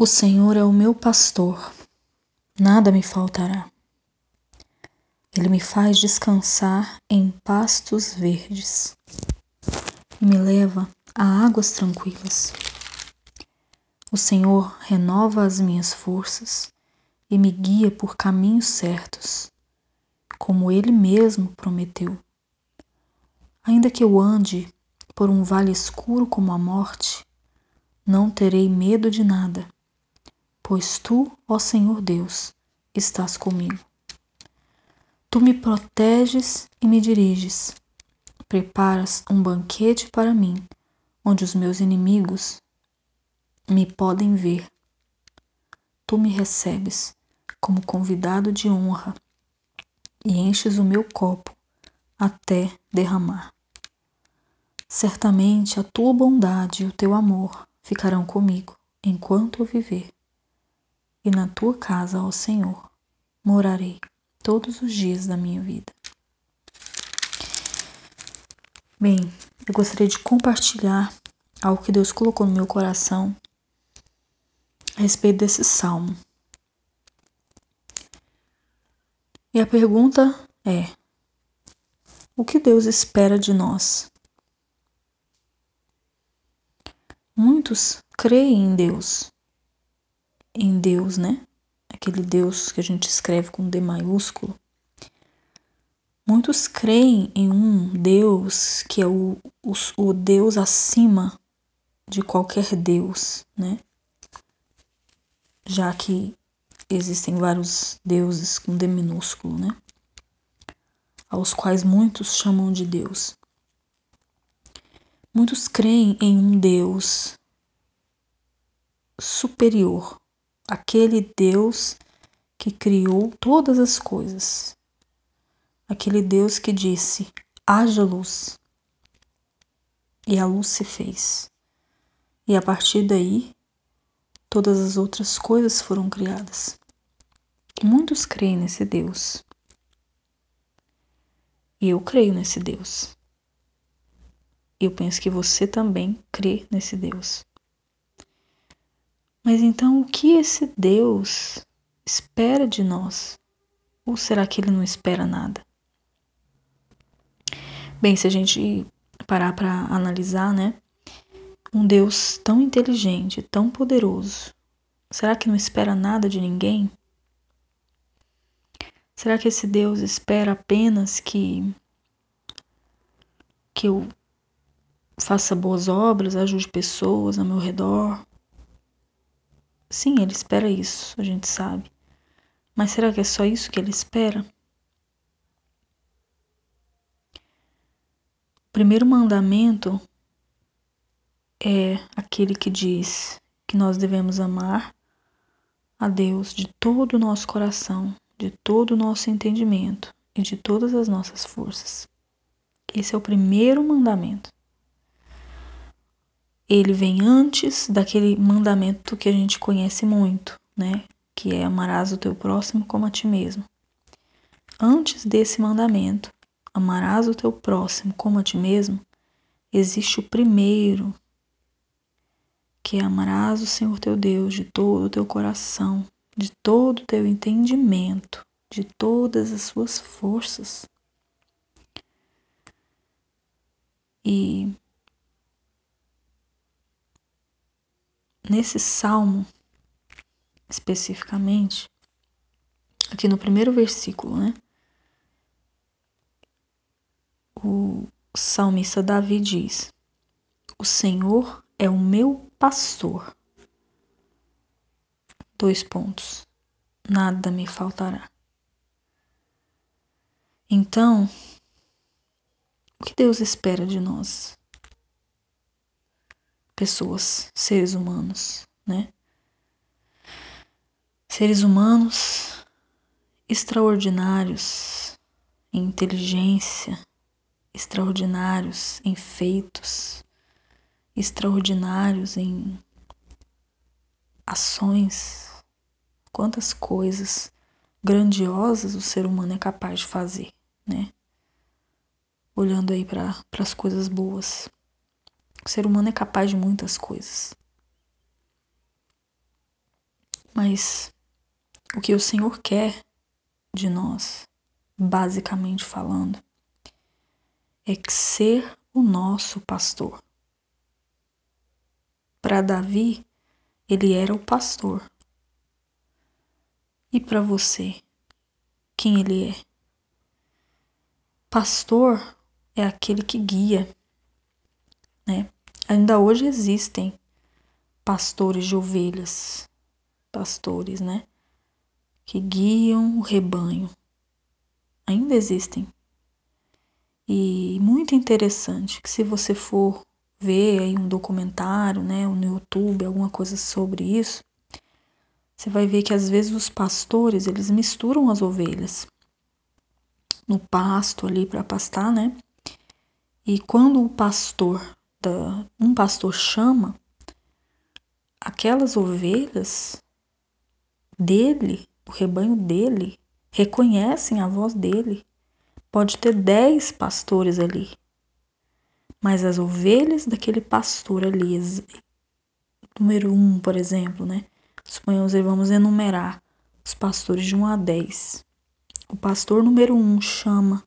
O Senhor é o meu pastor, nada me faltará. Ele me faz descansar em pastos verdes e me leva a águas tranquilas. O Senhor renova as minhas forças e me guia por caminhos certos, como Ele mesmo prometeu. Ainda que eu ande por um vale escuro como a morte, não terei medo de nada pois tu, ó Senhor Deus, estás comigo. Tu me proteges e me diriges. Preparas um banquete para mim, onde os meus inimigos me podem ver. Tu me recebes como convidado de honra e enches o meu copo até derramar. Certamente a tua bondade e o teu amor ficarão comigo enquanto eu viver e na tua casa, ó Senhor, morarei todos os dias da minha vida. Bem, eu gostaria de compartilhar algo que Deus colocou no meu coração a respeito desse salmo. E a pergunta é: o que Deus espera de nós? Muitos creem em Deus, em Deus, né? Aquele Deus que a gente escreve com D maiúsculo. Muitos creem em um Deus que é o, o, o Deus acima de qualquer Deus, né? Já que existem vários deuses com D minúsculo, né? Aos quais muitos chamam de Deus. Muitos creem em um Deus superior, aquele Deus que criou todas as coisas, aquele Deus que disse: haja luz, e a luz se fez. E a partir daí, todas as outras coisas foram criadas. Muitos creem nesse Deus. E eu creio nesse Deus. Eu penso que você também crê nesse Deus. Mas então o que esse Deus espera de nós? Ou será que ele não espera nada? Bem, se a gente parar para analisar, né? Um Deus tão inteligente, tão poderoso, será que não espera nada de ninguém? Será que esse Deus espera apenas que que eu faça boas obras, ajude pessoas ao meu redor, Sim, ele espera isso, a gente sabe. Mas será que é só isso que ele espera? O primeiro mandamento é aquele que diz que nós devemos amar a Deus de todo o nosso coração, de todo o nosso entendimento e de todas as nossas forças. Esse é o primeiro mandamento ele vem antes daquele mandamento que a gente conhece muito, né? Que é amarás o teu próximo como a ti mesmo. Antes desse mandamento, amarás o teu próximo como a ti mesmo, existe o primeiro, que é amarás o Senhor teu Deus de todo o teu coração, de todo o teu entendimento, de todas as suas forças. E nesse salmo, especificamente, aqui no primeiro versículo, né? O salmista Davi diz: O Senhor é o meu pastor. Dois pontos. Nada me faltará. Então, o que Deus espera de nós? Pessoas, seres humanos, né? Seres humanos extraordinários em inteligência, extraordinários em feitos, extraordinários em ações. Quantas coisas grandiosas o ser humano é capaz de fazer, né? Olhando aí para as coisas boas. O ser humano é capaz de muitas coisas. Mas o que o Senhor quer de nós, basicamente falando, é ser o nosso pastor. Para Davi, ele era o pastor. E para você, quem ele é? Pastor é aquele que guia, né? Ainda hoje existem pastores de ovelhas, pastores, né? Que guiam o rebanho. Ainda existem. E muito interessante que se você for ver aí um documentário, né, no YouTube, alguma coisa sobre isso, você vai ver que às vezes os pastores, eles misturam as ovelhas no pasto ali para pastar, né? E quando o pastor da, um pastor chama aquelas ovelhas dele, o rebanho dele, reconhecem a voz dele. Pode ter dez pastores ali, mas as ovelhas daquele pastor ali, número um, por exemplo, né? Suponhamos, vamos enumerar os pastores de um a dez. O pastor número um chama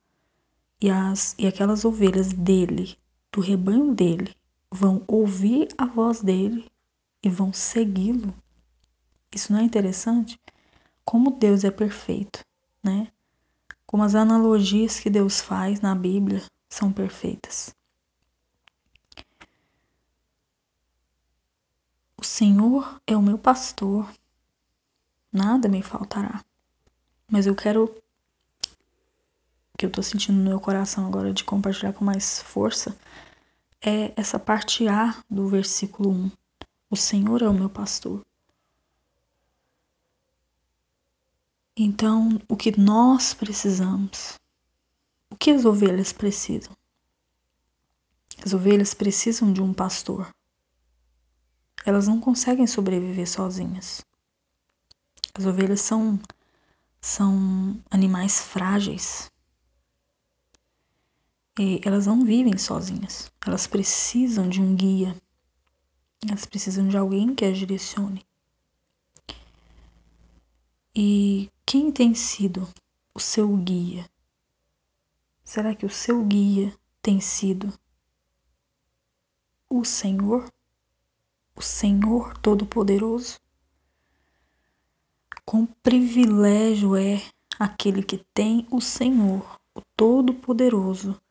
e, as, e aquelas ovelhas dele, do rebanho dele, vão ouvir a voz dele e vão segui-lo. Isso não é interessante? Como Deus é perfeito, né? Como as analogias que Deus faz na Bíblia são perfeitas. O Senhor é o meu pastor, nada me faltará. Mas eu quero que eu tô sentindo no meu coração agora de compartilhar com mais força é essa parte A do versículo 1. O Senhor é o meu pastor. Então, o que nós precisamos? O que as ovelhas precisam? As ovelhas precisam de um pastor. Elas não conseguem sobreviver sozinhas. As ovelhas são são animais frágeis. Elas não vivem sozinhas. Elas precisam de um guia. Elas precisam de alguém que as direcione. E quem tem sido o seu guia? Será que o seu guia tem sido o Senhor? O Senhor Todo-Poderoso? Quão privilégio é aquele que tem o Senhor, o Todo-Poderoso,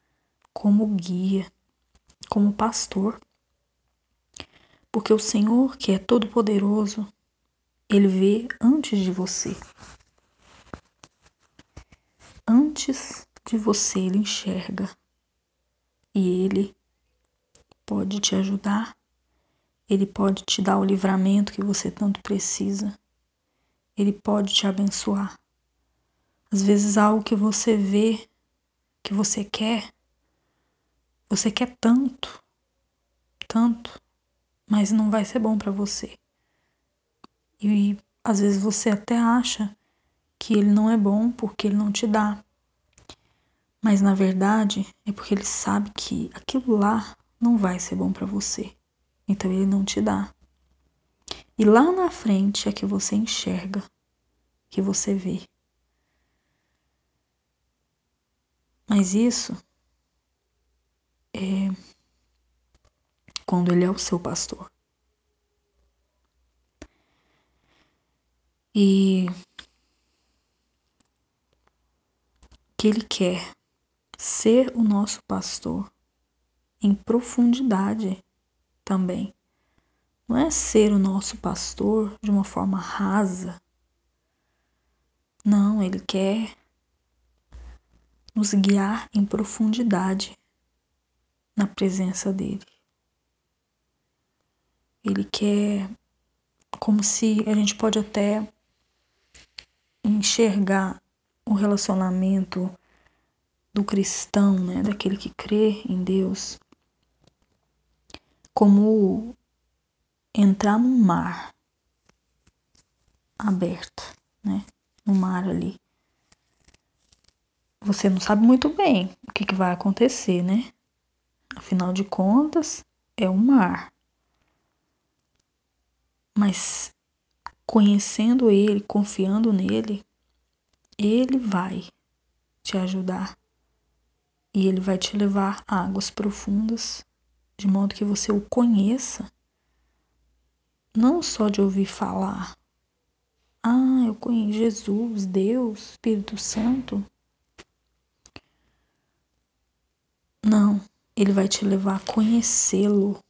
como guia, como pastor. Porque o Senhor, que é todo-poderoso, ele vê antes de você. Antes de você, ele enxerga. E ele pode te ajudar. Ele pode te dar o livramento que você tanto precisa. Ele pode te abençoar. Às vezes, algo que você vê, que você quer, você quer tanto, tanto, mas não vai ser bom para você. E às vezes você até acha que ele não é bom porque ele não te dá. Mas na verdade é porque ele sabe que aquilo lá não vai ser bom para você. Então ele não te dá. E lá na frente é que você enxerga, que você vê. Mas isso é quando ele é o seu pastor. E que ele quer ser o nosso pastor em profundidade também. Não é ser o nosso pastor de uma forma rasa. Não, ele quer nos guiar em profundidade na presença dele. Ele quer, como se a gente pode até enxergar o relacionamento do cristão, né, daquele que crê em Deus, como entrar num mar aberto, né, no mar ali. Você não sabe muito bem o que, que vai acontecer, né? Afinal de contas, é o mar. Mas conhecendo Ele, confiando nele, Ele vai te ajudar e Ele vai te levar a águas profundas, de modo que você o conheça, não só de ouvir falar. Ah, eu conheço Jesus, Deus, Espírito Santo. Não, Ele vai te levar a conhecê-lo,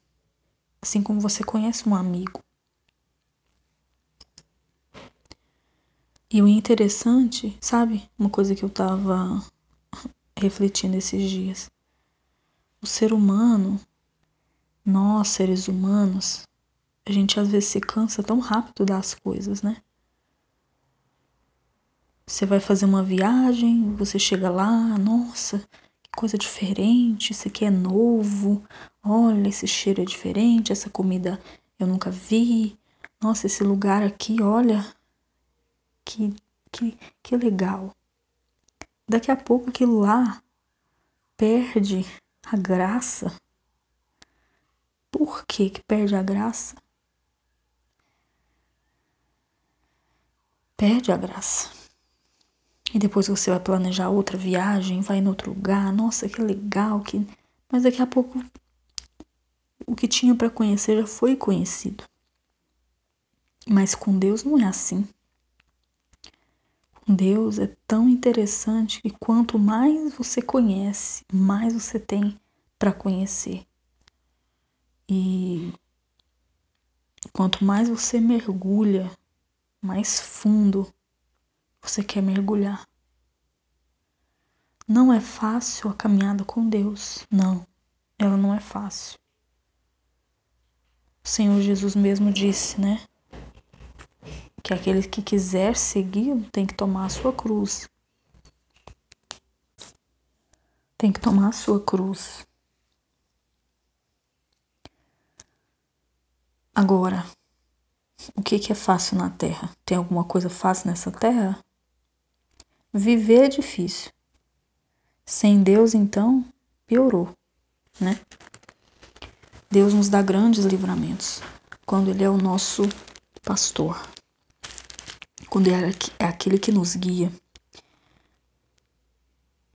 assim como você conhece um amigo. E o interessante, sabe? Uma coisa que eu tava refletindo esses dias. O ser humano, nós seres humanos, a gente às vezes se cansa tão rápido das coisas, né? Você vai fazer uma viagem, você chega lá, nossa, coisa diferente, isso aqui é novo, olha, esse cheiro é diferente, essa comida eu nunca vi, nossa, esse lugar aqui, olha, que, que, que legal. Daqui a pouco aquilo lá perde a graça. Por que, que perde a graça? Perde a graça. E depois você vai planejar outra viagem, vai em outro lugar, nossa, que legal, que mas daqui a pouco o que tinha para conhecer já foi conhecido. Mas com Deus não é assim. Deus é tão interessante que quanto mais você conhece, mais você tem para conhecer. E quanto mais você mergulha, mais fundo você quer mergulhar. Não é fácil a caminhada com Deus, não, ela não é fácil. O Senhor Jesus mesmo disse, né? que aquele que quiser seguir tem que tomar a sua cruz. Tem que tomar a sua cruz. Agora, o que, que é fácil na Terra? Tem alguma coisa fácil nessa Terra? Viver é difícil. Sem Deus, então, piorou, né? Deus nos dá grandes livramentos quando Ele é o nosso pastor quando é, é aquele que nos guia.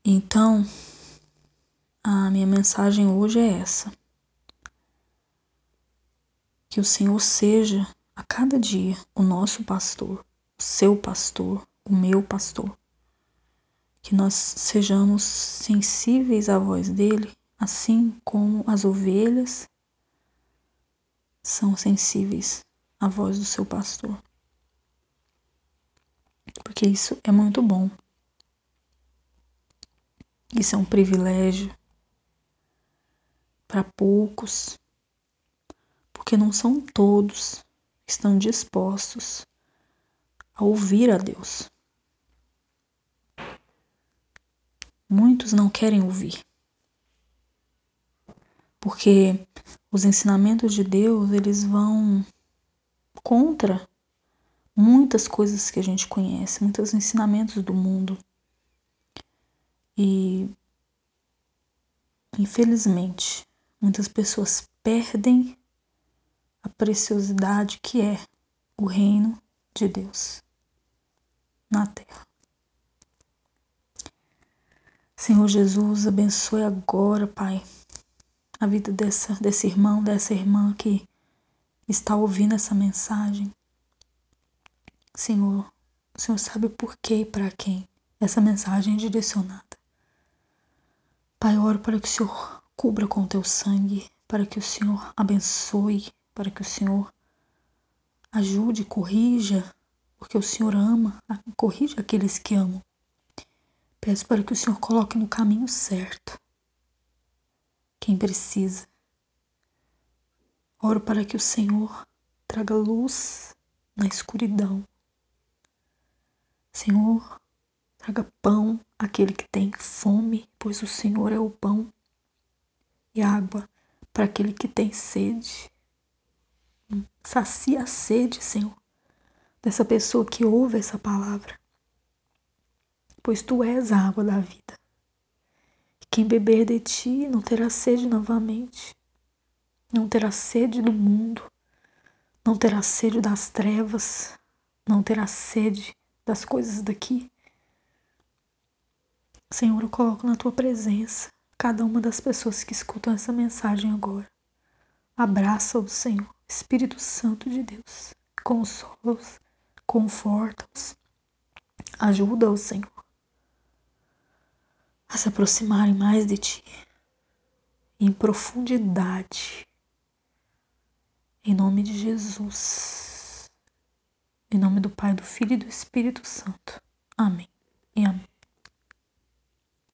Então, a minha mensagem hoje é essa. Que o Senhor seja a cada dia o nosso pastor, o seu pastor, o meu pastor. Que nós sejamos sensíveis à voz dele, assim como as ovelhas são sensíveis à voz do seu pastor porque isso é muito bom. Isso é um privilégio para poucos, porque não são todos que estão dispostos a ouvir a Deus. Muitos não querem ouvir. Porque os ensinamentos de Deus, eles vão contra muitas coisas que a gente conhece, muitos ensinamentos do mundo. E infelizmente, muitas pessoas perdem a preciosidade que é o reino de Deus na terra. Senhor Jesus, abençoe agora, Pai, a vida dessa, desse irmão, dessa irmã que está ouvindo essa mensagem. Senhor, o Senhor sabe por que e para quem essa mensagem é direcionada. Pai, oro para que o Senhor cubra com teu sangue, para que o Senhor abençoe, para que o Senhor ajude, corrija, porque o Senhor ama, corrija aqueles que amam. Peço para que o Senhor coloque no caminho certo quem precisa. Oro para que o Senhor traga luz na escuridão Senhor, traga pão àquele que tem fome, pois o Senhor é o pão, e água para aquele que tem sede. Sacia a sede, Senhor, dessa pessoa que ouve essa palavra, pois tu és a água da vida. Quem beber de ti não terá sede novamente, não terá sede do mundo, não terá sede das trevas, não terá sede das coisas daqui. Senhor, eu coloco na tua presença cada uma das pessoas que escutam essa mensagem agora. Abraça-os, Senhor, Espírito Santo de Deus. Consola-os, conforta-os, ajuda-os, Senhor, a se aproximarem mais de ti, em profundidade, em nome de Jesus. Em nome do Pai, do Filho e do Espírito Santo. Amém e amém.